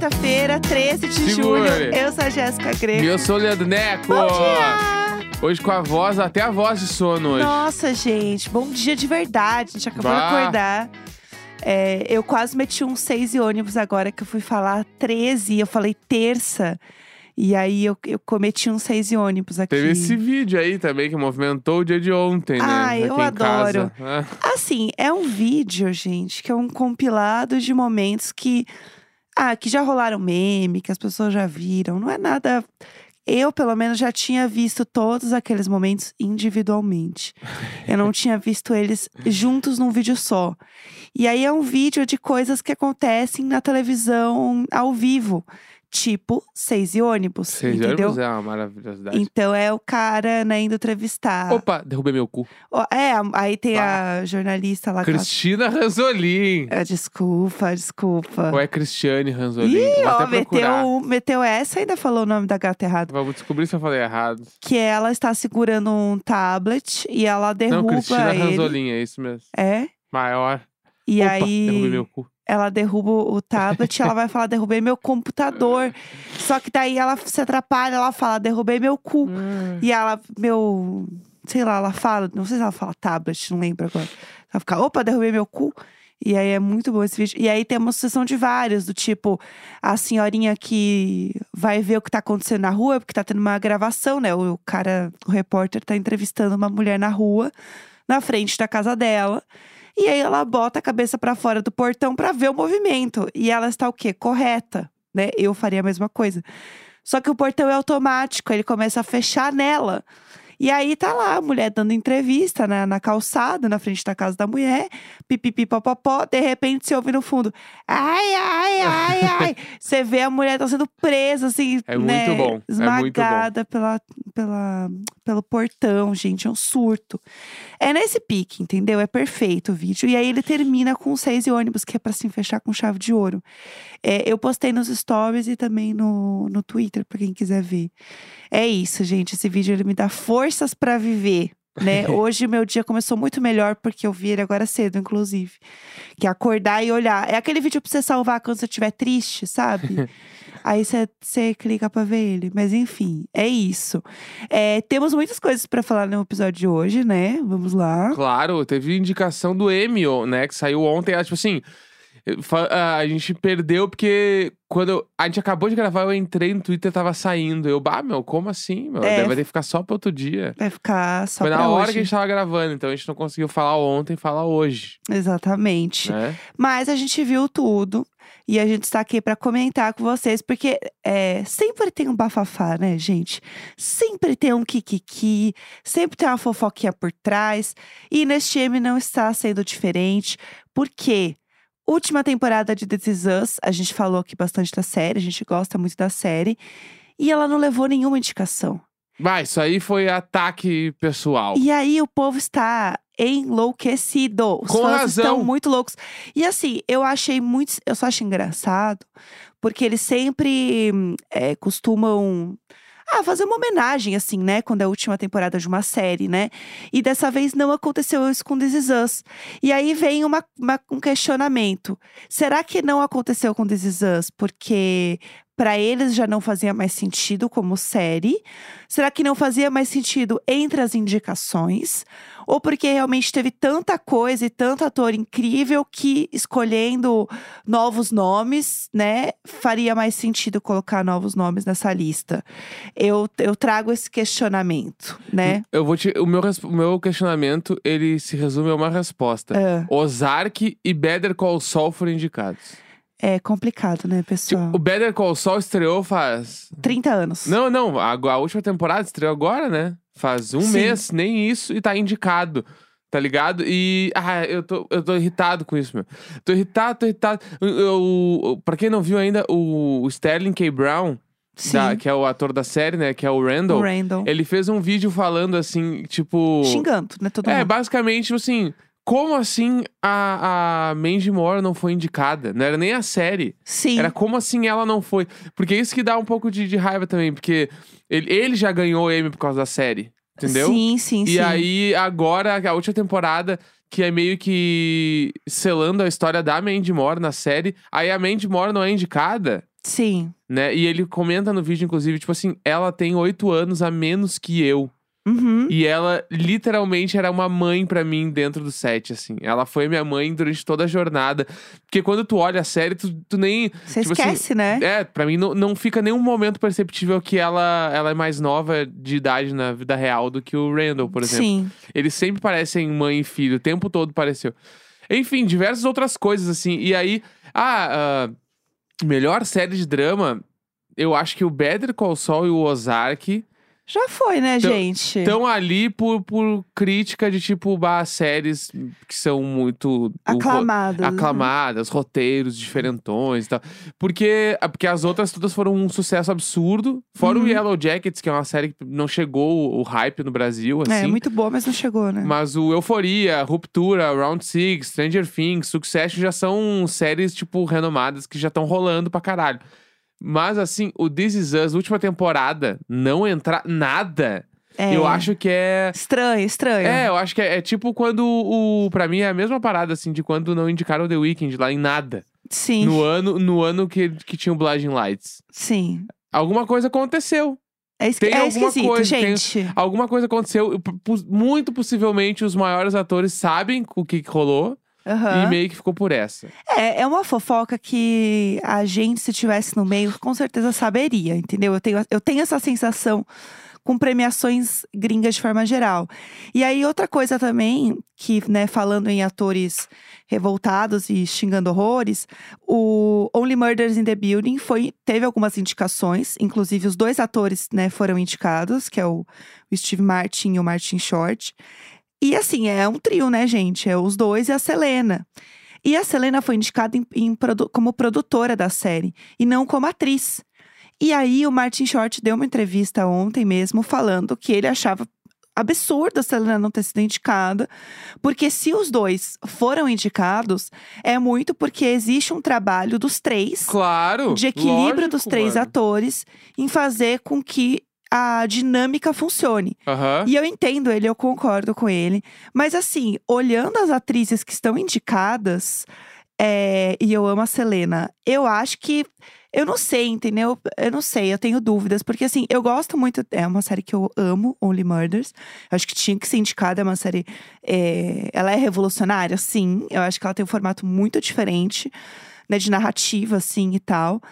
Quarta-feira, 13 de Segure. julho. Eu sou a Jéssica E Greco. eu sou o Leandro Neco. Bom dia! Hoje com a voz, até a voz de sono hoje. Nossa, gente, bom dia de verdade. A gente acabou de Bah. acordar. É, eu quase meti um 6 e ônibus agora que eu fui falar 13 e eu falei terça. E aí eu, eu cometi um 6 e ônibus aqui. Teve esse vídeo aí também que movimentou o dia de ontem, né? Ah, eu adoro. casa. Ah, Assim, é um vídeo, gente, que é um compilado de momentos que. Ah, que já rolaram meme, que as pessoas já viram. Não é nada. Eu, pelo menos, já tinha visto todos aqueles momentos individualmente. Eu não tinha visto eles juntos num vídeo só. E aí é um vídeo de coisas que acontecem na televisão ao vivo. Tipo, seis e ônibus. Seis entendeu? ônibus é uma maravilhosidade. Então é o cara, né, indo entrevistar. Opa, derrubei meu cu. Ó, É, aí tem a jornalista lá. que ela Cristina Ranzolin. é, desculpa, desculpa. Ou é Cristiane Ranzolin? Ih, Vou ó, até procurar. meteu, meteu essa e ainda falou o nome da gata errado. Vamos descobrir se eu falei errado. Que ela está segurando um tablet e ela Não, derruba Cristina ele. Ranzolin, é isso mesmo. É. Maior. E Opa, aí derrubei meu cu. Ela derruba o tablet e ela vai falar, derrubei meu computador. Só que daí ela se atrapalha, ela fala, derrubei meu cu. E ela, meu. Sei lá, ela fala, não sei se ela fala tablet, não lembro agora. Ela fica, opa, derrubei meu cu. E aí é muito bom esse vídeo. E aí tem uma sucessão de vários, do tipo, a senhorinha que vai ver o que tá acontecendo na rua, porque tá tendo uma gravação, né? O cara, o repórter tá entrevistando uma mulher na rua, na frente da casa dela. E aí ela bota a cabeça pra fora do portão pra ver o movimento. E ela está o quê? Correta, né? Eu faria a mesma coisa. Só que o portão é automático, ele começa a fechar nela. E aí tá lá a mulher dando entrevista na, na calçada, na frente da casa da mulher, pipipi popopó, de repente você ouve no fundo, ai, ai, ai, ai. Você vê a mulher tá sendo presa, assim, É né, muito bom, é muito bom. esmagada Pela, pela, pelo portão, gente, é um surto. É nesse pique, entendeu? É perfeito o vídeo. E aí ele termina com seis e ônibus, que é pra se fechar com chave de ouro. É, eu postei nos stories e também no, no Twitter, pra quem quiser ver. É isso, gente. Esse vídeo ele me dá forças pra viver. Né? Hoje meu dia começou muito melhor porque eu vi ele agora cedo, inclusive. Que é acordar e olhar. É aquele vídeo pra você salvar quando você estiver triste, sabe? Aí você- clica pra ver ele. Mas enfim, é isso. É, temos muitas coisas pra falar no episódio de hoje, né? Vamos lá. Claro, teve indicação do ó, né? Que saiu ontem. Tipo assim, a gente perdeu porque quando eu- a gente acabou de gravar, eu entrei no Twitter tava saindo. Eu, bah, meu, como assim? Meu? É. Ter que ficar só pra outro dia. Vai ficar só Foi pra na hora hoje. que a gente tava gravando, então a gente não conseguiu falar ontem, falar hoje, Exatamente. né? Mas a gente viu tudo. E a gente está aqui para comentar com vocês, porque é, sempre tem um bafafá, né, gente? Sempre tem um kikiki, sempre tem uma fofoquinha por trás. E neste M não está sendo diferente, porque última temporada de This Is Us, a gente falou aqui bastante da série, a gente gosta muito da série, e ela não levou nenhuma indicação. Vai, isso aí foi ataque pessoal. E aí o povo está enlouquecido. Os Com fãs razão. estão muito loucos. E assim, eu achei muito. Eu só acho engraçado, porque eles sempre hum, é, costumam. Ah, fazer uma homenagem, assim, né? Quando é a última temporada de uma série, né? E dessa vez não aconteceu isso com This Is Us. E aí vem uma, uma- um questionamento. Será que não aconteceu com This Is Us porque para eles já não fazia mais sentido como série? Será que não fazia mais sentido entre as indicações? Ou porque realmente teve tanta coisa e tanto ator incrível que escolhendo novos nomes, né, faria mais sentido colocar novos nomes nessa lista? Eu, eu trago esse questionamento, né? Eu vou te. O meu, o meu questionamento, ele se resume a uma resposta. Ah, Ozark e Better Call Saul foram indicados. É complicado, né, pessoal? Tipo, o Better Call Saul estreou faz 30 anos. Não, não, a, a última temporada estreou agora, né? Faz um Sim. mês, nem isso, e tá indicado. Tá ligado? E. Ah, eu tô, eu tô irritado com isso, meu. Tô irritado, tô irritado. Eu, eu- pra quem não viu ainda, o, o Sterling K. Brown, da- que é o ator da série, né? Que é o Randall. o Randall. Ele fez um vídeo falando assim, tipo. Xingando, né, todo É, mundo. basicamente, tipo assim. Como assim a, a Mandy Moore não foi indicada? Não era nem a série. Sim. Era como assim ela não foi. Porque isso que dá um pouco de, de raiva também. Porque ele, ele já ganhou o Emmy por causa da série. Entendeu? Sim, sim, E sim. aí, agora, a última temporada que é meio que selando a história da Mandy Moore na série. Aí a Mandy Moore não é indicada, Sim. né? E ele comenta no vídeo, inclusive, tipo assim, ela tem oito anos a menos que eu. Uhum. E ela literalmente era uma mãe pra mim dentro do set, assim. Ela foi minha mãe durante toda a jornada. Porque quando tu olha a série, tu, tu nem. Você tipo assim, esquece, né? É, pra mim não, não fica nenhum momento perceptível que ela, ela é mais nova de idade na vida real do que o Randall, por exemplo. Sim. Eles sempre parecem mãe e filho, o tempo todo pareceu. Enfim, diversas outras coisas, assim. E aí, ah, ah, melhor série de drama, eu acho que o Better Call Saul e o Ozark Já foi, né, Então- gente? estão ali por, por crítica de tipo, bah, séries que são muito o Aclamadas. aclamadas, roteiros diferentões e tal. Porque, ah, porque as outras todas foram um sucesso absurdo. Fora Uhum. o Yellow Jackets, que é uma série que não chegou o, o hype no Brasil, assim. É, muito boa, mas não chegou, né? Mas o Euforia, Ruptura, Round Six, Stranger Things, Succession já são séries, tipo, renomadas que já estão rolando pra caralho. Mas, assim, o This Is Us, última temporada, não entrar nada, É. eu acho que é. Estranho, estranho. É, eu acho que é, é tipo quando o. Pra mim é a mesma parada, assim, de quando não indicaram The Weeknd lá em nada. Sim, No ano, no ano que, que tinha o Blinding Lights. sim. Alguma coisa aconteceu. É, esqui- Tem é esquisito, coisa, tem- gente. Alguma coisa aconteceu. Muito possivelmente os maiores atores sabem o que, que rolou. Aham. E meio que ficou por essa. É, é uma fofoca que a gente, se tivesse no meio, com certeza saberia, entendeu? Eu tenho, eu tenho essa sensação com premiações gringas de forma geral. E aí, outra coisa também, que, né, falando em atores revoltados e xingando horrores, o Only Murders in the Building foi, teve algumas indicações, inclusive os dois atores, né, foram indicados, que é o Steve Martin e o Martin Short. E assim, é um trio, né, gente? É os dois e a Selena. E a Selena foi indicada em- em como produtora da série e não como atriz. E aí o Martin Short deu uma entrevista ontem mesmo falando que ele achava absurdo a Selena não ter sido indicada, porque se os dois foram indicados, é muito porque existe um trabalho dos três Claro. de equilíbrio lógico, dos três mano. atores em fazer com que a dinâmica funcione. Aham. E eu entendo ele, eu concordo com ele. Mas assim, olhando as atrizes que estão indicadas, é, e eu amo a Selena, eu acho que. Eu não sei, entendeu? Eu não sei, eu tenho dúvidas. Porque assim, eu gosto muito. É uma série que eu amo, Only Murders. Eu acho que tinha que ser indicada, é uma série. é, ela é revolucionária, sim. Eu acho que ela tem um formato muito diferente, né? De narrativa, assim e tal.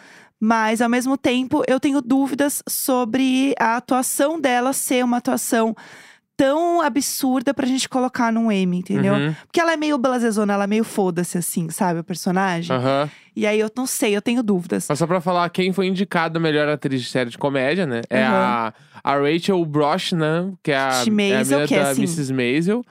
Mas, ao mesmo tempo, eu tenho dúvidas sobre a atuação dela ser uma atuação tão absurda pra gente colocar num M, entendeu? Uhum. Porque ela é meio blasezona, ela é meio foda-se, assim, sabe? O personagem. Aham. E aí eu não sei, eu tenio dúvidas. Mas só pra falar, quem foi indicado a melhor atriz de série de comédia, né? É a, a Rachel Brosnan, que é a, De é a Maisel, que é da assim, Mrs. Maisel.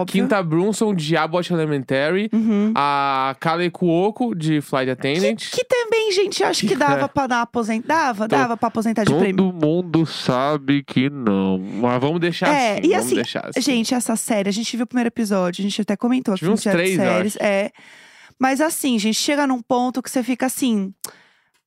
A. Quinta Brunson, de Abbott Elementary. Uhum. A Kale Cuoco, de Flight Attendant. Que também, gente, acho que dava pra dar aposentar. Dava, Tô- dava pra aposentar de prêmio. mundo sabe que não. Mas vamos deixar É, assim. e vamos assim, deixar assim. Gente, essa série, a gente viu o primeiro episódio, a gente até comentou aqui no três, séries. É. Mas assim, gente, chega num ponto que você fica assim.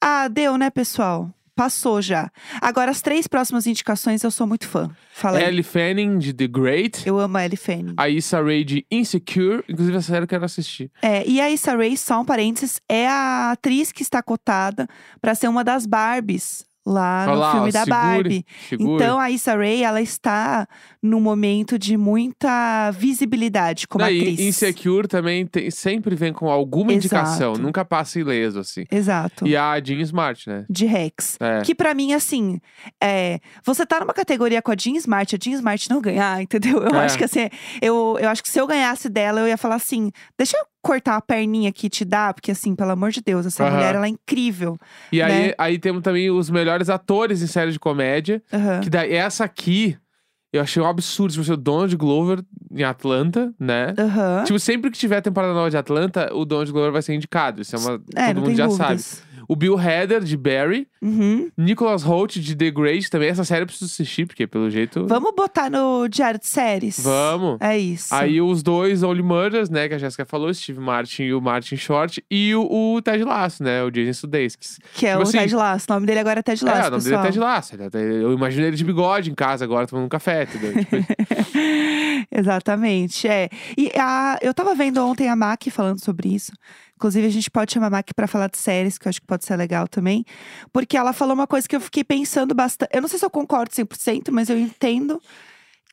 Ah, deu, né, pessoal? Passou já. Agora, as três próximas indicações eu sou muito fã. Fala aí. Ellie Fanning, de The Great. Eu amo a Ellie Fanning. A Issa Rae, de Insecure. Inclusive, essa série eu quero assistir. É, e a Issa Rae, só um parênteses, é a atriz que está cotada pra ser uma das Barbies lá Olha no lá, filme ó, da segure, Barbie. segure. Então a Issa Rae, ela está num momento de muita visibilidade como Não, e atriz. Insecure também tem- sempre vem com alguma indicação. Exato. Nunca passa ileso, assim. Exato. E a Jean Smart, né? De Rex. É. Que pra mim, assim, é, você tá numa categoria com a Jean Smart, a Jean Smart não ganhar, entendeu? Eu É. acho que assim, eu, eu acho que se eu ganhasse dela, eu ia falar assim: deixa eu cortar a perninha que te dá, porque assim, pelo amor de Deus, essa Aham. mulher, ela é incrível. E aí, né? aí temos também os melhores atores em série de comédia. Aham. Que daí, essa aqui, eu achei um absurdo. Tipo, assim, o Donald Glover em Atlanta, né? Aham. Tipo, sempre que tiver temporada nova de Atlanta, o Donald Glover vai ser indicado. Isso é uma. é, todo mundo já dúvidas. sabe. O Bill Hader, de Barry. Uhum. Nicholas Holt, de The Great. Também essa série eu preciso assistir, porque pelo jeito... Vamos botar no diário de séries? Vamos. É isso. Aí os dois Only Murders, né, que a Jéssica falou, Steve Martin e o Martin Short. E o, o Ted Lasso, né, o Jason Sudeikis. que é tipo o assim- Ted Lasso. O nome dele agora é Ted Lasso, é, o nome dele pessoal. é Ted Lasso. Eu imagino ele de bigode em casa agora, tomando um café, entendeu? Tipo, Exatamente, é. E a, eu tava vendo ontem a Mac falando sobre isso. Inclusive, a gente pode chamar a Mac pra falar de séries, que eu acho que pode ser legal também. Porque ela falou uma coisa que eu fiquei pensando bastante. Eu não sei se eu concordo 100%, mas eu entendo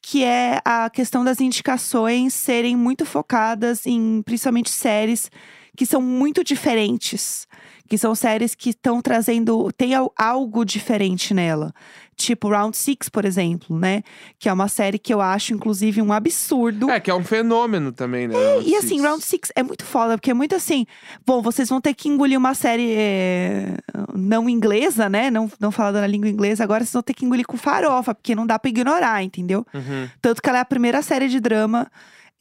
que é a questão das indicações serem muito focadas em principalmente séries que são muito diferentes. Que são séries que estão trazendo. Tem al- algo diferente nela. Tipo Round Six, por exemplo, né? Que é uma série que eu acho, inclusive, um absurdo. é, que é um fenômeno também, né? E assim, Round Six é muito foda, porque é muito assim. Bom, vocês vão ter que engolir uma série é, não inglesa, né? Não, não falada na língua inglesa. Agora vocês vão ter que engolir com farofa, porque não dá pra ignorar, entendeu? Uhum. Tanto que ela é a primeira série de drama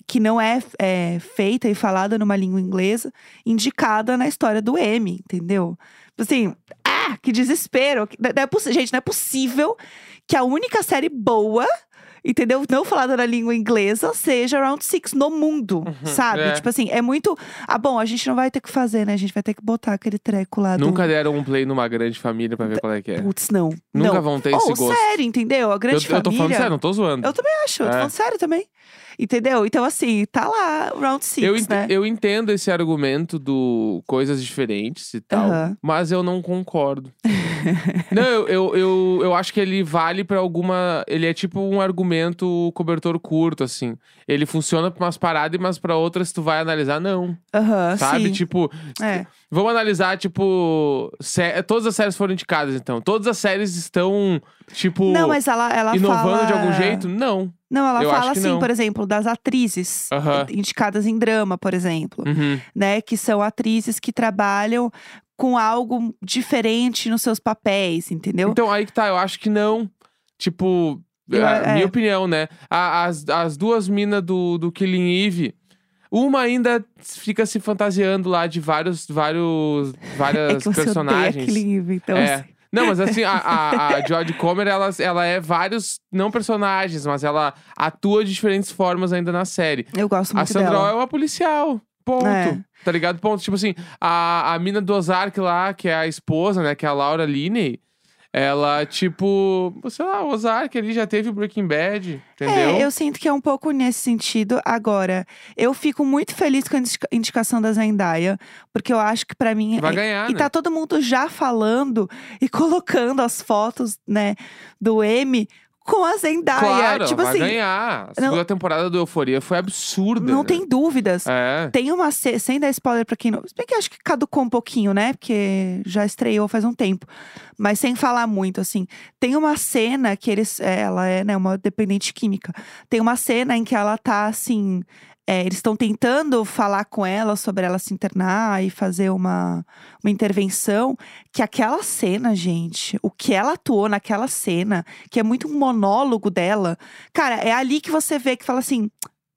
que não é, é, feita e falada numa língua inglesa, indicada na história do Emmy, entendeu? Assim, ah, que desespero. Não é Gente, não é possível que a única série boa, entendeu? Não falada na língua inglesa, seja Round Six no mundo, sabe? é. Tipo assim, é muito. Ah, bom, a gente não vai ter que fazer, né? A gente vai ter que botar aquele treco lá do. Nunca deram um play numa grande família pra ver qual é que é. Putz, não. Nunca não. vão ter esse Ou gosto. sério, entendeu? A Eu, grande eu tô família. falando sério, não tô zoando. Eu também acho, eu tô É. falando sério também. Entendeu? Então, assim, tá lá, round six, eu, ent- né? eu entendo esse argumento do coisas diferentes e tal, Aham. mas eu não concordo. não, eu, eu, eu, eu acho que ele vale pra alguma. Ele é tipo um argumento cobertor curto, assim. Ele funciona pra umas paradas, mas pra outras, tu vai analisar, não. Aham, Sabe? sim. Tipo, É. vamos analisar, tipo. sé- Todas as séries foram indicadas, então. Todas as séries estão, tipo. Não, mas ela, ela inovando fala... de algum jeito? Não. Não, ela Eu fala acho que assim, não. por exemplo, das atrizes Aham. indicadas em drama, por exemplo. Uhum. Né? Que são atrizes que trabalham com algo diferente nos seus papéis, entendeu? Então, aí que tá, eu acho que não. Tipo, é. minha opinião, né? A- as, as duas minas do, do Killing Eve, uma ainda fica se fantasiando lá de vários, vários, é várias que você personagens. aquele livro, então é. Não, mas assim, a, a, a Jodie Comer, ela, ela é vários, não personagens, mas ela atua de diferentes formas ainda na série. eu gosto A muito Sandra Oh dela. é uma policial. Ponto. É. Tá ligado? Ponto. Tipo assim, a, a mina do Ozark lá, que é a esposa, né? Que é a Laura Linney. Ela, tipo, sei lá, o Ozark ali já teve o Breaking Bad, entendeu? É, eu sinto que é um pouco nesse sentido. Agora, eu fico muito feliz com a indica- indicação da Zendaya, porque eu acho que pra mim. Vai ganhar, E né? tá todo mundo já falando e colocando as fotos, né, do M com a Zendaya. Claro, tipo vai assim, ganhar. A não- segunda temporada do Euforia foi absurda. não né? tem dúvidas. É. Tem uma ce- sem dar spoiler pra quem não. Se bem que acho que caducou um pouquinho, né? Porque já estreou faz um tempo. Mas sem falar muito, assim. Tem uma cena que eles. é, Ela é, né, uma dependente química. Tem uma cena em que ela tá assim. É, eles estão tentando falar com ela sobre ela se internar e fazer uma, uma intervenção. Que aquela cena, gente, o que ela atuou naquela cena, que é muito um monólogo dela, cara, é ali que você vê que fala assim.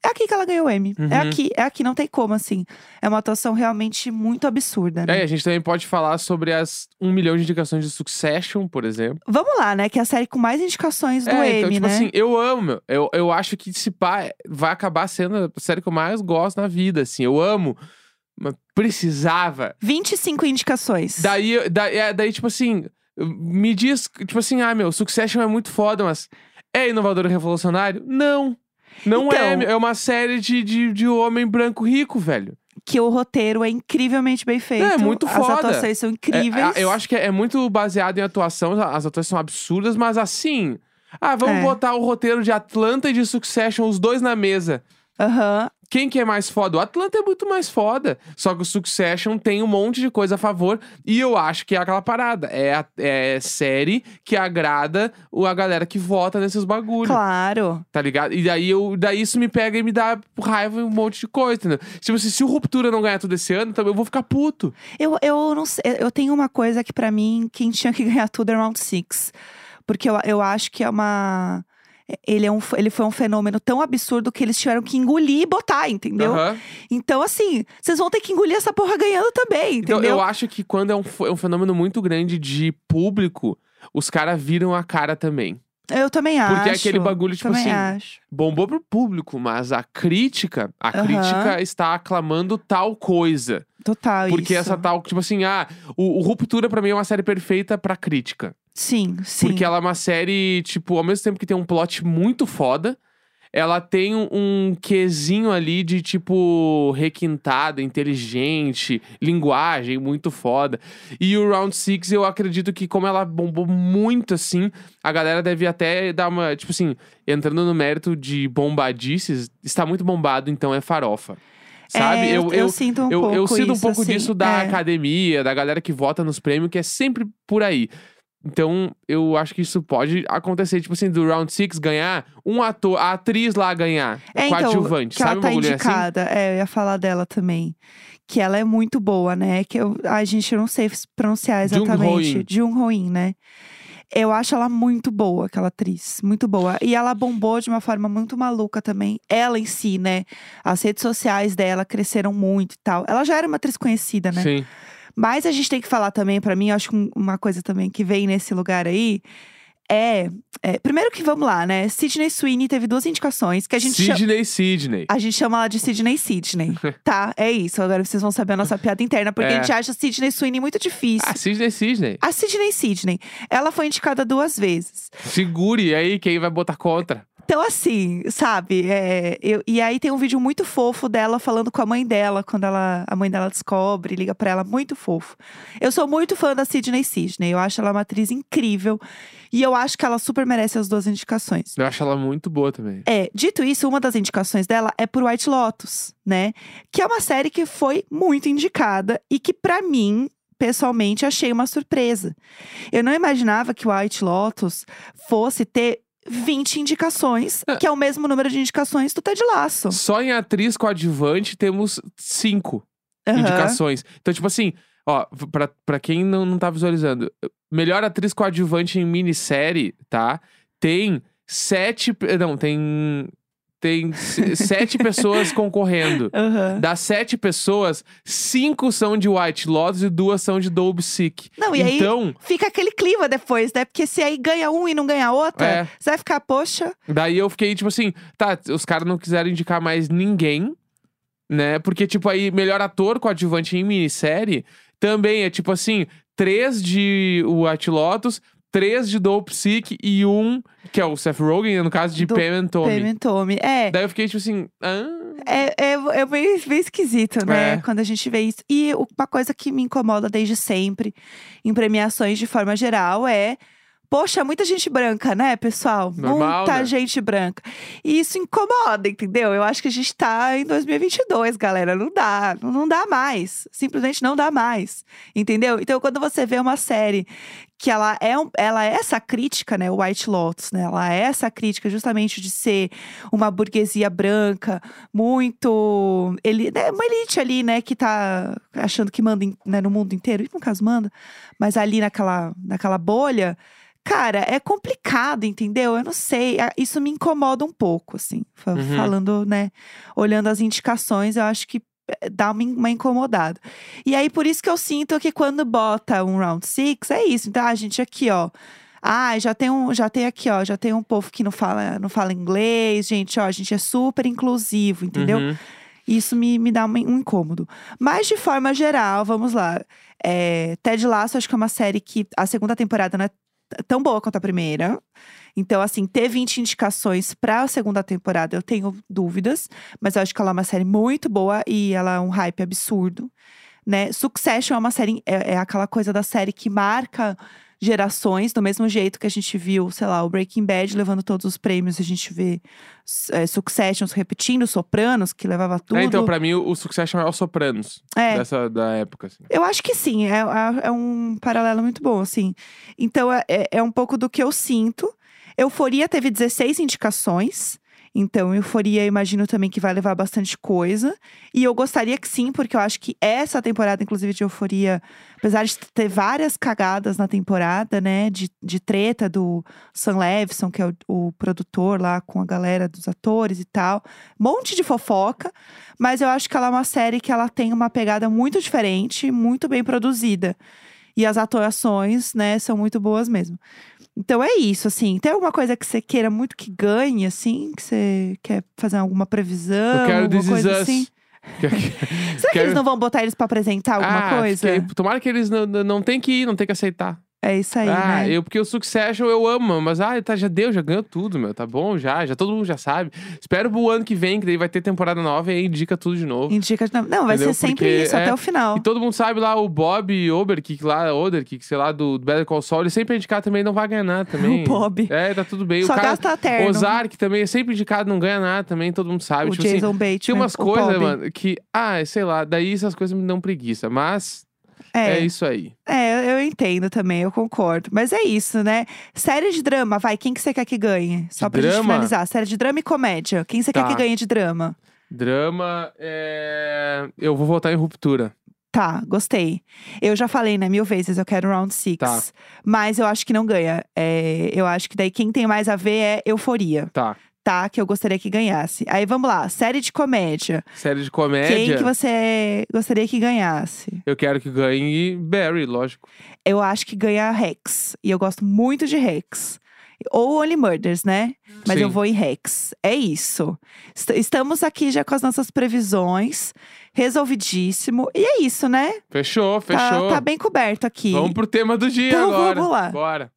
É aqui que ela ganhou o M. É Uhum. aqui, é aqui, não tem como, assim. É uma atuação realmente muito absurda, É, né? a gente também pode falar sobre as um milhão de indicações de Succession, por exemplo. Vamos lá, né? Que é a série com mais indicações do é, M, então, tipo né? assim, eu amo. meu. Eu, eu acho que se pá, vai acabar sendo a série que eu mais gosto na vida, assim. Eu amo. Mas precisava. 25 indicações. Daí, daí, é, daí, tipo assim, me diz, tipo assim, ah, meu, Succession é muito foda, mas é inovador e revolucionário? Não. Não é, Então- é uma série de, de, de homem branco rico, velho. Que o roteiro é incrivelmente bem feito. É, muito As foda. atuações são É, incríveis. a- eu acho que é, é muito baseado em atuação, as atuações são absurdas, mas assim. Ah, vamos É. botar o roteiro de Atlanta e de Succession, os dois na mesa. Aham. Quem que é mais foda? O Atlanta é muito mais foda. Só que o Succession tem um monte de coisa a favor. E eu acho que é aquela parada. É, a- é série que agrada o- a galera que vota nesses bagulhos. Claro. Tá ligado? E daí, eu, daí isso me pega e me dá raiva em um monte de coisa, entendeu? Tipo assim, se o Ruptura não ganhar tudo esse ano, também eu vou ficar puto. Eu, eu não sei. Eu tenho uma coisa que pra mim, quem tinha que ganhar tudo é Round Six. Porque eu, eu acho que é uma. Ele, é um, ele foi um fenômeno tão absurdo que eles tiveram que engolir e botar, entendeu? Aham. Então, assim, vocês vão ter que engolir essa porra ganhando também, Então, entendeu? eu acho que quando é um, é um fenômeno muito grande de público, os caras viram a cara também. Eu também acho. Porque é aquele bagulho, tipo também assim, acho. Bombou pro público, mas a crítica, a Aham. crítica está aclamando tal coisa. Total, Porque isso. essa tal, tipo assim, ah, o, o Ruptura pra mim é uma série perfeita pra crítica. Sim, sim. Porque ela é uma série, tipo, ao mesmo tempo que tem um plot muito foda, ela tem um, quesinho ali de, tipo, requintada, inteligente, linguagem muito foda. E o Round Six eu acredito que, como ela bombou muito assim, a galera deve até dar uma, tipo assim, entrando no mérito de bombadices, está muito bombado, então é farofa. Sabe? É, eu, sinto um eu, pouco eu sinto um isso, pouco assim, disso da é. academia, da galera que vota nos prêmios, que é sempre por aí. Então, eu acho que isso pode acontecer, tipo assim, do Round Six ganhar, um ator, a atriz lá ganhar, É, então, coadjuvante, que sabe ela um tá assim? indicada. É, eu ia falar dela também. Que ela é muito boa, né? Que eu, a gente eu não sei pronunciar exatamente. Ho-in. Jung Ho-in, né? Eu acho ela muito boa, aquela atriz. Muito boa. E ela bombou de uma forma muito maluca também. Ela em si, né? As redes sociais dela cresceram muito e tal. Ela já era uma atriz conhecida, né? Sim. Mas a gente tem que falar também, pra mim, eu acho que um- uma coisa também que vem nesse lugar aí é, é- Primeiro que vamos lá, né? Sidney Sweeney teve duas indicações que a gente chama. Sidney Sidney. A gente chama ela de Sidney Sidney. tá, é isso. Agora vocês vão saber a nossa piada interna, porque É. a gente acha Sidney Sweeney muito difícil. Ah, Sidney Sidney. A Sidney Sidney, ela foi indicada duas vezes. Segure aí quem vai botar contra. Então, assim, sabe? é, eu- e aí tem um vídeo muito fofo dela falando com a mãe dela, quando ela, a mãe dela descobre, liga pra ela, muito fofo. Eu sou muito fã da Sidney Sidney. Eu acho ela uma atriz incrível. E eu acho que ela super merece as duas indicações. Eu acho ela muito boa também. É, dito isso, uma das indicações dela é por White Lotus, né? Que é uma série que foi muito indicada e que, pra mim, pessoalmente, achei uma surpresa. Eu não imaginava que o White Lotus fosse ter 20 indicações, É. que é o mesmo número de indicações do Ted Laço. Só em atriz coadjuvante temos cinco Aham. indicações. Então, tipo assim, ó, pra, pra quem não, não tá visualizando, melhor atriz coadjuvante em minissérie, tá? Tem sete. Não, tem. Tem se- sete pessoas concorrendo. Aham. Das sete pessoas, cinco são de White Lotus e duas são de Dolby Sick. Não, e aí então, fica aquele clima depois, né? Porque se aí ganha um e não ganha outra, É. você vai ficar, poxa. daí eu fiquei tipo assim, tá, os caras não quiseram indicar mais ninguém, né? Porque, tipo, aí, melhor ator coadjuvante em minissérie também é tipo assim: três de White Lotus, três de Dope Sick e um, que é o Seth Rogen, no caso de Do Pam and Tommy. Payment Tommy. É. Daí eu fiquei tipo assim, ah, É, é, é bem, bem esquisito, né? É. Quando a gente vê isso. E uma coisa que me incomoda desde sempre, em premiações de forma geral, é. Poxa, muita gente branca, né, pessoal? Normal, muita né? gente branca. E isso incomoda, entendeu? Eu acho que a gente tá em 2022, galera. Não dá, não, dá mais. Simplesmente não dá mais, entendeu? Então, quando você vê uma série que ela é, um- ela é essa crítica, né? O White Lotus, né? Ela é essa crítica justamente de ser uma burguesia branca, muito. Ele, né, uma elite ali, né, que tá achando que manda né, no mundo inteiro, e no caso manda, mas ali naquela, naquela bolha. Cara, é complicado, entendeu? Eu não sei. Isso me incomoda um pouco, assim. Uhum. Falando, né? Olhando as indicações, eu acho que eh, dá uma, in- uma incomodada. E aí, por isso que eu sinto que quando bota um round six, é isso. Então, a gente aqui, ó. Ah, já tem um, já tem aqui, ó, já tem um povo que não fala, não fala inglês, gente, ó, a gente é super inclusivo, entendeu? uhum. Isso me, me dá um incômodo. Mas, de forma geral, vamos lá. É, Ted Lasso, acho que é uma série que a segunda temporada não é tão boa quanto a primeira. Então, assim, ter 20 indicações pra a segunda temporada, eu tenho dúvidas. Mas eu acho que ela é uma série muito boa e ela é um hype absurdo. Né? Succession é uma série, é, é aquela coisa da série que marca gerações, do mesmo jeito que a gente viu, sei lá, o Breaking Bad levando todos os prêmios, a gente vê é, Succession repetindo, Sopranos, que levava tudo. É, então, pra mim, o o Succession é o Sopranos. É. Dessa, da época, assim. Eu acho que sim, é, é- é um paralelo muito bom, assim. Então, é, é- é um pouco do que eu sinto. Euforia teve 16 indicações. Então, Euforia, eu imagino também que vai levar bastante coisa. E eu gostaria que sim, porque eu acho que essa temporada, inclusive, de Euforia, apesar de ter várias cagadas na temporada, né? De, de treta do Sam Levinson, que é o, o produtor lá com a galera dos atores e tal. Monte de fofoca. Mas eu acho que ela é uma série que ela tem uma pegada muito diferente, muito bem produzida. E as atuações, né, são muito boas mesmo. Então é isso, assim. Tem alguma coisa que você queira muito que ganhe, assim? Que você quer fazer alguma previsão? Eu quero alguma coisa Us. assim? Quero- Será que quero- eles não vão botar eles pra apresentar alguma ah, coisa? Tomara que eles não, não tem que ir, não tem que aceitar. É isso aí, ah, né? eu, porque o Succession eu amo, mas ah, tá, já deu, já ganhou tudo, meu. Tá bom, já, já todo mundo já sabe. Espero o ano que vem, que daí vai ter temporada nova e aí indica tudo de novo. Indica de... Não, vai Entendeu? ser sempre Porque, isso, é, até o final. E todo mundo sabe lá, o Bob Oberkick lá, Oderkick, sei lá, do, do Better Call Saul, ele sempre é indicado também, não vai ganhar nada também. O Bob. É, tá tudo bem. Só o cara, gasta terno. Ozark também é sempre indicado, não ganha nada também, todo mundo sabe. O tipo assim, Jason Bateman. tinha umas coisas, mano, que, ah, sei lá, daí essas coisas me dão preguiça, mas é, É, isso aí. é, eu entendo também, eu concordo. Mas é isso, né? Série de drama, vai, quem que você quer que ganhe? Só De pra gente drama? finalizar. Série de drama e comédia. Quem você Tá. quer que ganhe de drama? Drama, é... eu vou votar em Ruptura. Tá, gostei. Eu já falei, né, mil vezes, eu quero Round Six. Tá. Mas eu acho que não ganha. É, eu acho que daí quem tem mais a ver é Euforia, Tá. Tá? Que eu gostaria que ganhasse. Aí vamos lá, série de comédia. Série de comédia, Quem que você gostaria que ganhasse? eu quero que ganhe Barry, lógico. Eu acho que ganha Rex. E eu gosto muito de Rex. Ou Only Murders, né? Mas Sim. eu vou em Rex. É isso. Est- Estamos aqui já com as nossas previsões. Resolvidíssimo. E é isso, né? Fechou, Tá, fechou. tá bem coberto aqui. Vamos pro tema do dia Então agora. vamos lá. Bora.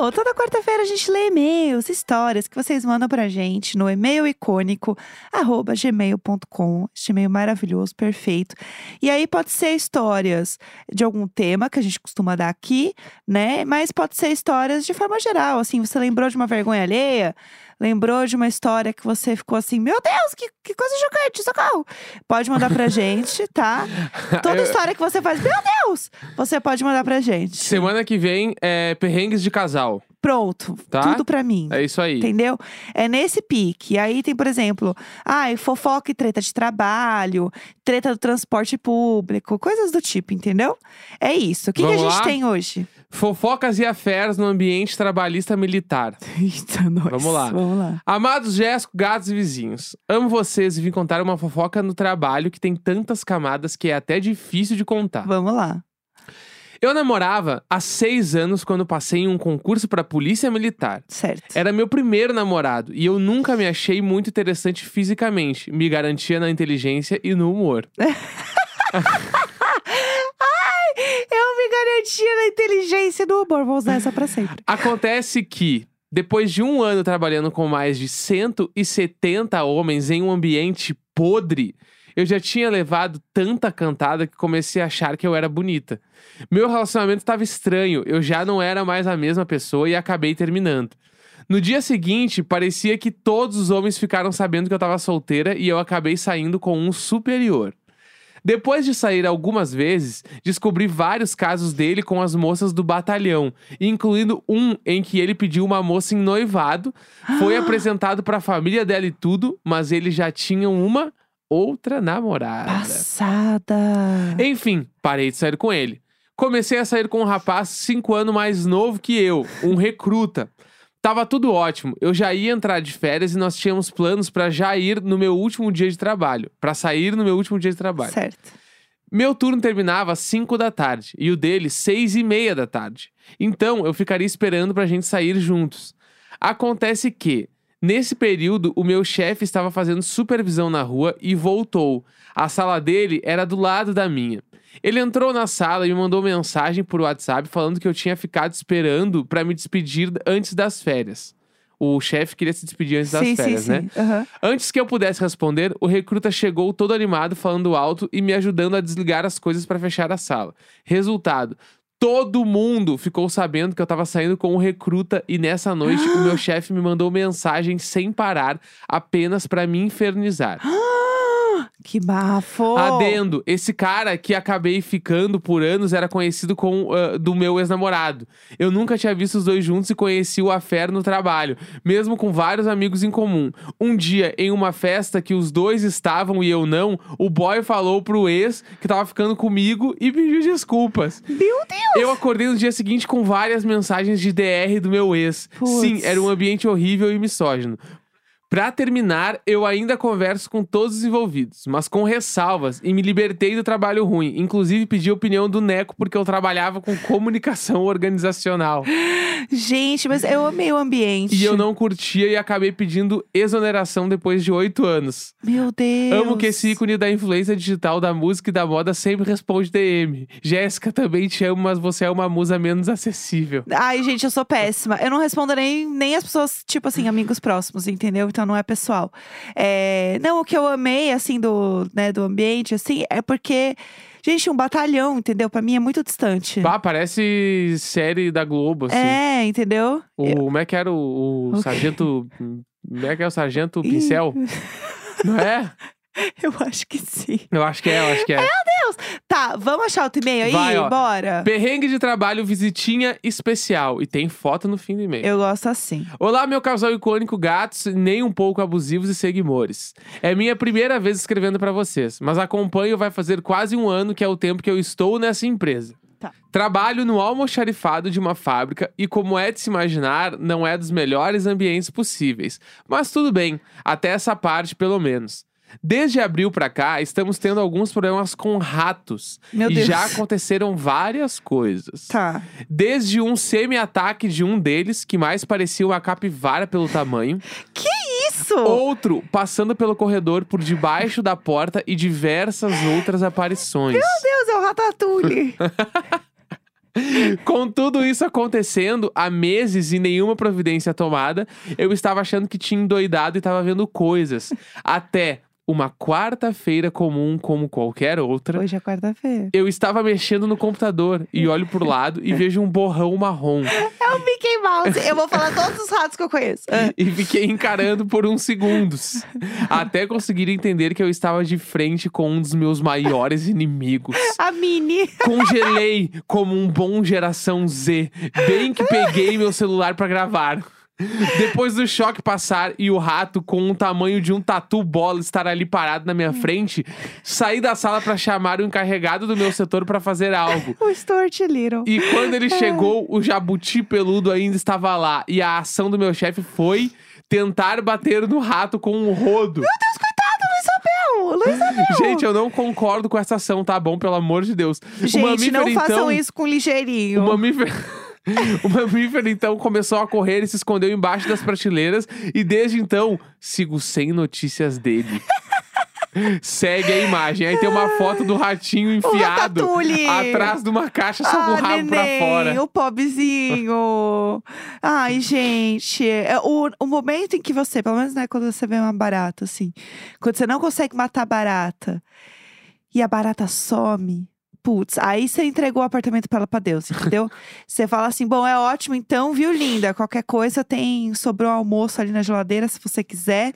Toda quarta-feira a gente lê e-mails, histórias que vocês mandam pra gente no e-mail icônico, arroba gmail.com. Este e-mail maravilhoso, perfeito. E aí pode ser histórias de algum tema que a gente costuma dar aqui, né? Mas pode ser histórias de forma geral. Assim, você lembrou de uma vergonha alheia? Lembrou de uma história que você ficou assim, meu Deus, que, que coisa chocante, socorro! Pode mandar pra gente, tá? Toda história que você faz, meu Deus! Você pode mandar pra gente. Semana que vem é perrengues de casal. Pronto, Tá? tudo pra mim. É isso aí. Entendeu? É nesse pique. Aí tem, por exemplo, ai, fofoca e treta de trabalho, treta do transporte público, coisas do tipo, entendeu? É isso. O que, que a gente lá? tem hoje? Fofocas e afers no ambiente trabalhista militar. Eita, nós. Vamos lá. Vamos lá. Amados Jéssico, gatos e vizinhos, amo vocês e vim contar uma fofoca no trabalho que tem tantas camadas que é até difícil de contar. Vamos lá. Eu namorava há seis anos quando passei em um concurso para polícia militar. Certo. Era meu primeiro namorado e eu nunca me achei muito interessante fisicamente. Me garantia na inteligência e no humor. Garantia na inteligência do humor. Vou usar essa pra sempre. Acontece que, depois de um ano trabalhando com mais de 170 homens em um ambiente podre, eu já tinha levado tanta cantada que comecei a achar que eu era bonita. Meu relacionamento estava estranho, eu já não era mais a mesma pessoa e acabei terminando. No dia seguinte, parecia que todos os homens ficaram sabendo que eu estava solteira e eu acabei saindo com um superior. Depois de sair algumas vezes, descobri vários casos dele com as moças do batalhão, incluindo um em que ele pediu uma moça em noivado, foi apresentado para a família dela e tudo, mas eles já tinham uma outra namorada. Passada. Enfim, parei de sair com ele. Comecei a sair com um rapaz cinco anos mais novo que eu, um recruta. Tava tudo ótimo. Eu já ia entrar de férias e nós tínhamos planos pra já ir no meu último dia de trabalho, Pra sair no meu último dia de trabalho. Certo. Meu turno terminava às 5 da tarde e o dele seis e meia da tarde. Então eu ficaria esperando pra gente sair juntos. Acontece que nesse período o meu chefe estava fazendo supervisão na rua e voltou. A sala dele era do lado da minha. Ele entrou na sala e me mandou mensagem por WhatsApp falando que eu tinha ficado esperando pra me despedir antes das férias. O chefe queria se despedir antes das sim, férias, sim, né? sim. Aham. Antes que eu pudesse responder, o recruta chegou todo animado, falando alto e me ajudando a desligar as coisas para fechar a sala. Resultado: todo mundo ficou sabendo que eu tava saindo com o recruta e nessa noite o meu chefe me mandou mensagem sem parar, apenas para me infernizar. Que bafo. Adendo, esse cara que acabei ficando por anos era conhecido com ah, do meu ex-namorado. Eu nunca tinha visto os dois juntos e conheci o Afer no trabalho, mesmo com vários amigos em comum. Um dia, em uma festa que os dois estavam e eu não, o boy falou pro ex que tava ficando comigo e pediu desculpas. Meu Deus! Eu acordei no dia seguinte com várias mensagens de DR do meu ex. Putz. Sim, era um ambiente horrível e misógino. Pra terminar, eu ainda converso com todos os envolvidos, mas com ressalvas, e me libertei do trabalho ruim. Inclusive, pedi a opinião do Neco porque eu trabalhava com comunicação organizacional. Gente, mas eu amei o ambiente. E eu não curtia e acabei pedindo exoneração depois de oito anos. Meu Deus. Amo que esse ícone da influência digital, da música e da moda sempre responde DM. Jéssica, também te amo, mas você é uma musa menos acessível. Ai, gente, eu sou péssima. Eu não respondo nem, nem as pessoas, tipo assim, amigos próximos, entendeu? Então não é pessoal. É, Não, o que eu amei, assim, do, né, do ambiente, assim, é porque, gente, um batalhão, entendeu? Pra mim é muito distante. Pá, parece série da Globo, assim. É, entendeu? O, como é que era o, o O quê? sargento. Como é que é o sargento pincel? Não é? Eu acho que sim. Eu acho que é, eu acho que é. Tá, vamos achar outro e-mail aí? Vai, ó. Bora. Perrengue de trabalho, visitinha especial. E tem foto no fim do e-mail. Eu gosto assim. Olá, meu casal icônico gatos, nem um pouco abusivos e seguimores. É minha primeira vez escrevendo pra vocês, mas acompanho vai fazer quase um ano que é o tempo que eu estou nessa empresa. Tá. Trabalho no almoxarifado de uma fábrica e, como é de se imaginar, não é dos melhores ambientes possíveis. Mas tudo bem, até essa parte pelo menos. Desde abril pra cá, estamos tendo alguns problemas com ratos. Meu e Deus. já aconteceram várias coisas. Tá. Desde um semi-ataque de um deles, que mais parecia uma capivara pelo tamanho. Isso! Outro passando pelo corredor por debaixo da porta e diversas outras aparições. Meu Deus, é o Ratatouille. Com tudo isso acontecendo há meses e nenhuma providência tomada, eu estava achando que tinha endoidado e estava vendo coisas. Até uma quarta-feira comum como qualquer outra. Hoje é quarta-feira. Eu estava mexendo no computador e olho pro lado e vejo um borrão marrom. É o Mickey Mouse. Eu vou falar todos os ratos que eu conheço. E fiquei encarando por uns segundos. Até conseguir entender que eu estava de frente com um dos meus maiores inimigos. A Mini. Congelei como um bom geração Z. Bem que peguei meu celular pra gravar. Depois do choque passar e o rato com o tamanho de um tatu bola estar ali parado na minha frente, saí da sala pra chamar o encarregado do meu setor pra fazer algo. O Stuart Little. E quando ele chegou, o jabuti peludo ainda estava lá. E a ação do meu chefe foi tentar bater no rato com um rodo. Meu Deus, coitado, Luiz Abel. Luiz Abel. Gente, eu não concordo com essa ação, tá bom? Pelo amor de Deus. Gente, mamífero, não façam então, isso com ligeirinho. O mamífero. o mamífero, então, começou a correr e se escondeu embaixo das prateleiras. E desde então, sigo sem notícias dele. Segue a imagem. Aí tem uma foto do ratinho enfiado atrás de uma caixa só com o ah, rabo pra neném, fora. o pobrezinho. Ai, gente. É o, o momento em que você, pelo menos né, quando você vê uma barata, assim, quando você não consegue matar a barata e a barata some. Putz, aí você entregou o apartamento pra ela pra Deus, entendeu? você fala assim: bom, é ótimo, então, viu, linda? Qualquer coisa tem. Sobrou um almoço ali na geladeira, se você quiser.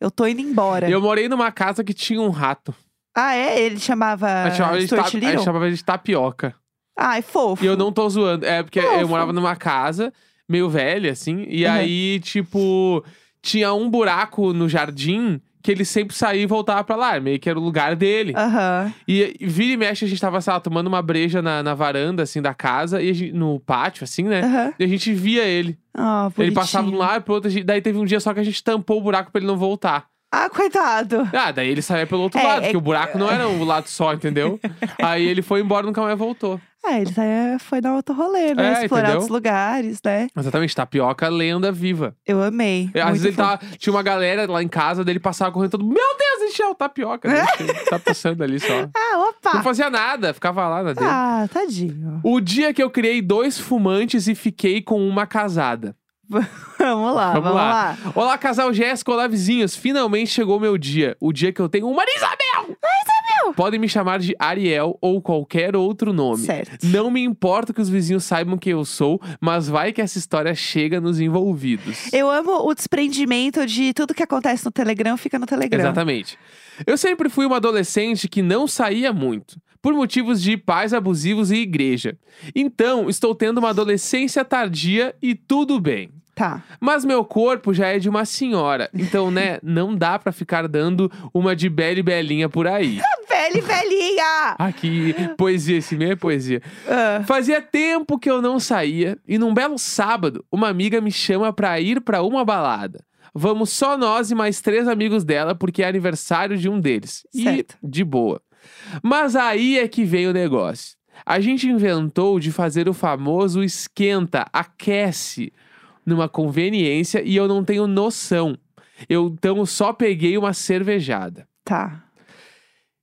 Eu tô indo embora. Eu morei numa casa que tinha um rato. Ah, é? Ele chamava. Chamava, ele de ta- Little? chamava ele de tapioca. Ai, fofo. E eu não tô zoando. É porque eu Fofo. morava numa casa meio velha, assim. E Uhum. aí, tipo, tinha um buraco no jardim que ele sempre saía e voltava pra lá. Meio que era o lugar dele. Aham. E, e vira e mexe, a gente tava, sei lá, tomando uma breja na, na varanda, assim, da casa. E a gente- no pátio, assim, né? Aham. E a gente via ele. Ah, Ele passava de um lado pro outro. a gente- Daí teve um dia só que a gente tampou o buraco pra ele não voltar. Ah, coitado. Ah, daí ele saía pelo outro É, lado, é porque o buraco não era um lado só, entendeu? Aí ele foi embora e nunca mais voltou. Ah, ele tá- foi dar outro rolê, né? É, Explorar entendeu? outros lugares, né? Exatamente, tapioca, lenda viva. Eu amei. Às Muito vezes ele tava, tinha uma galera lá em casa dele passava correndo todo. Meu Deus, encheu o tapioca. né? tá passando ali só. Ah, opa! Não fazia nada, ficava lá na dele. Ah, tadinho. O dia que eu criei dois fumantes e fiquei com uma casada. Vamos lá, vamos, lá. Olá, casal Jéssica, olá, vizinhos. Finalmente chegou meu dia. O dia que eu tenho uma Isabel! Sério? Podem me chamar de Ariel ou qualquer outro nome. Certo. Não me importa que os vizinhos saibam quem eu sou, mas vai que essa história chega nos envolvidos. Eu amo o desprendimento de tudo que acontece no Telegram fica no Telegram. Exatamente. Eu sempre fui uma adolescente que não saía muito, por motivos de pais abusivos e igreja. Então, estou tendo uma adolescência tardia e tudo bem. Tá. Mas meu corpo já é de uma senhora, então, né, não dá pra ficar dando uma de bela e belinha por aí. Velha e velhinha! Aqui, poesia, esse meio é poesia. Ah, Fazia tempo que eu não saía e num belo sábado, uma amiga me chama pra ir pra uma balada. Vamos só nós e mais três amigos dela, porque é aniversário de um deles. Certo. E de boa. Mas aí é que vem o negócio. A gente inventou de fazer o famoso esquenta, aquece, numa conveniência e eu não tenho noção. Eu então só peguei uma cervejada. tá.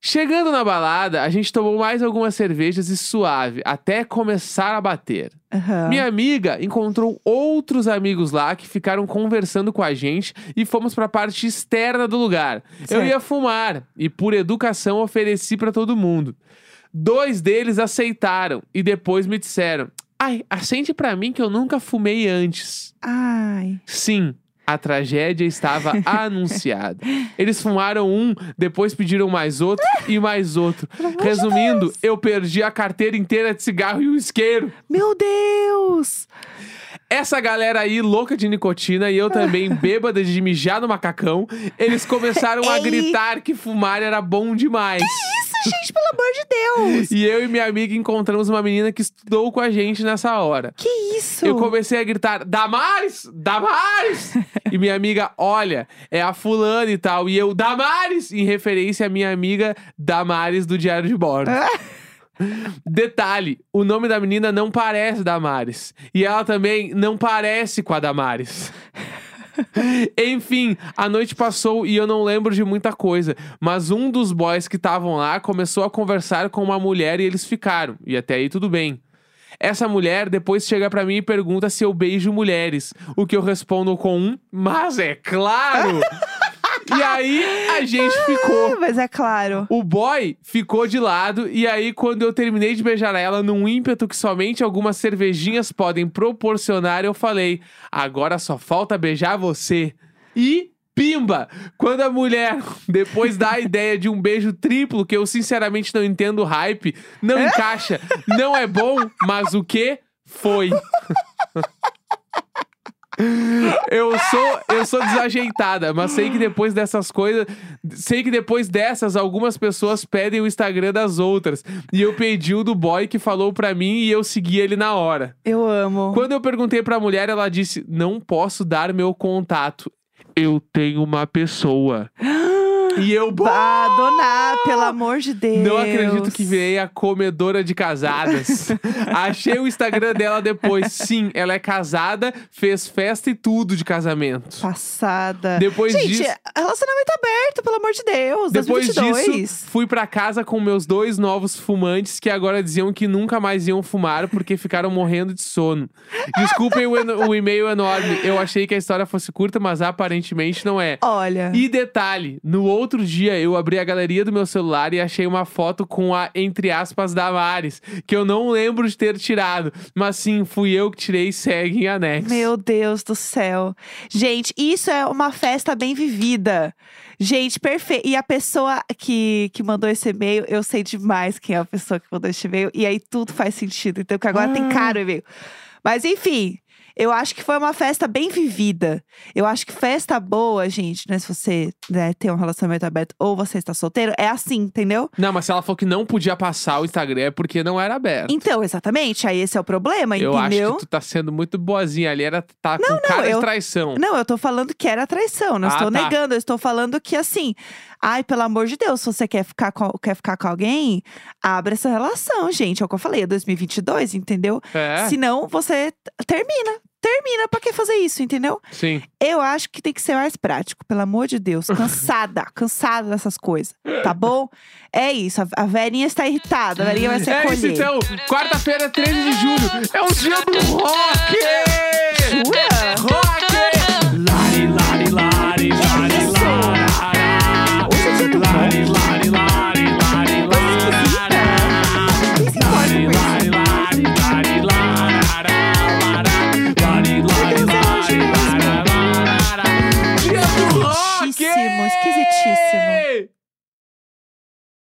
Chegando na balada, a gente tomou mais algumas cervejas e suave, até começar a bater. Aham. Minha amiga encontrou outros amigos lá que ficaram conversando com a gente e fomos pra parte externa do lugar. Eu Certo. ia fumar e, por educação, ofereci pra todo mundo. Dois deles aceitaram e depois me disseram: Ai, acende pra mim que eu nunca fumei antes. Ai. Sim, a tragédia estava anunciada. Eles fumaram um, depois pediram mais outro e mais outro. Resumindo, eu perdi a carteira inteira de cigarro e o isqueiro. Meu Deus! Essa galera aí, louca de nicotina, e eu também, bêbada de mijar no macacão, eles começaram a gritar que fumar era bom demais. Isso, gente, pelo amor de Deus! E eu e minha amiga encontramos uma menina que estudou com a gente nessa hora. Que isso? Eu comecei a gritar, Damares! Damares! e minha amiga, olha, é a fulana e tal. E eu, Damares! Em referência à minha amiga Damares do Diário de Bordo. Detalhe, o nome da menina não parece Damares. E ela também não parece com a Damares. Enfim, a noite passou e eu não lembro de muita coisa. Mas um dos boys que estavam lá começou a conversar com uma mulher e eles ficaram. E até aí tudo bem. Essa mulher depois chega pra mim e pergunta se eu beijo mulheres. O que eu respondo com um, mas é claro! e aí a gente ficou. Ah, Mas é claro. O boy ficou de lado e aí quando eu terminei de beijar ela num ímpeto que somente algumas cervejinhas podem proporcionar, eu falei: "Agora só falta beijar você". E pimba! Quando a mulher depois dá a ideia de um beijo triplo, que eu sinceramente não entendo o hype, não encaixa, não é bom, mas o que foi? Eu sou, eu sou desajeitada, mas sei que depois dessas coisas, sei que depois dessas algumas pessoas pedem o Instagram das outras. E eu pedi o do boy que falou pra mim e eu segui ele na hora. Eu amo. Quando eu perguntei pra mulher, ela disse: "Não posso dar meu contato. Eu tenho uma pessoa". E eu, Ah, dona, pelo amor de Deus. não acredito que virei a comedora de casadas. Achei o Instagram dela depois. Sim, ela é casada, fez festa e tudo de casamento. Passada. Depois gente, disso- relacionamento aberto, pelo amor de Deus. Depois 2022. disso, fui pra casa com meus dois novos fumantes que agora diziam que nunca mais iam fumar porque ficaram morrendo de sono. Desculpem o, eno- o e-mail enorme. Eu achei que a história fosse curta, mas aparentemente não é. Olha. E detalhe, no outro dia eu abri a galeria do meu celular e achei uma foto com a, entre aspas, Damares, que eu não lembro de ter tirado. Mas sim, fui eu que tirei e segue em anexo. Meu Deus do céu. Gente, isso é uma festa bem vivida. Gente, perfeito. E a pessoa que, que mandou esse e-mail, eu sei demais quem é a pessoa que mandou esse e-mail. E aí tudo faz sentido. Então, que agora tem Ah. cara o e-mail. Mas enfim, eu acho que foi uma festa bem vivida. Eu acho que festa boa, gente, né? Se você né, tem um relacionamento aberto ou você está solteiro, é assim, entendeu? Não, mas se ela falou que não podia passar o Instagram é porque não era aberto. Então, exatamente. Aí esse é o problema, Eu entendeu? acho que tu tá sendo muito boazinha ali, era tá com não, cara eu- de traição. Não, eu tô falando que era traição, não Ah, estou tá. negando. Eu estou falando que assim, ai, pelo amor de Deus, se você quer ficar com, quer ficar com alguém, abre essa relação, gente. É o que eu falei, é 2022, entendeu? É, Senão você termina. Termina, pra que fazer isso, entendeu? sim. Eu acho que tem que ser mais prático, pelo amor de Deus. Cansada, cansada dessas coisas, tá bom? É isso, a, a velhinha está irritada, a velhinha vai se É isso acolher. então, quarta-feira, 13 de julho, é o dia do rock! Jura? Rock!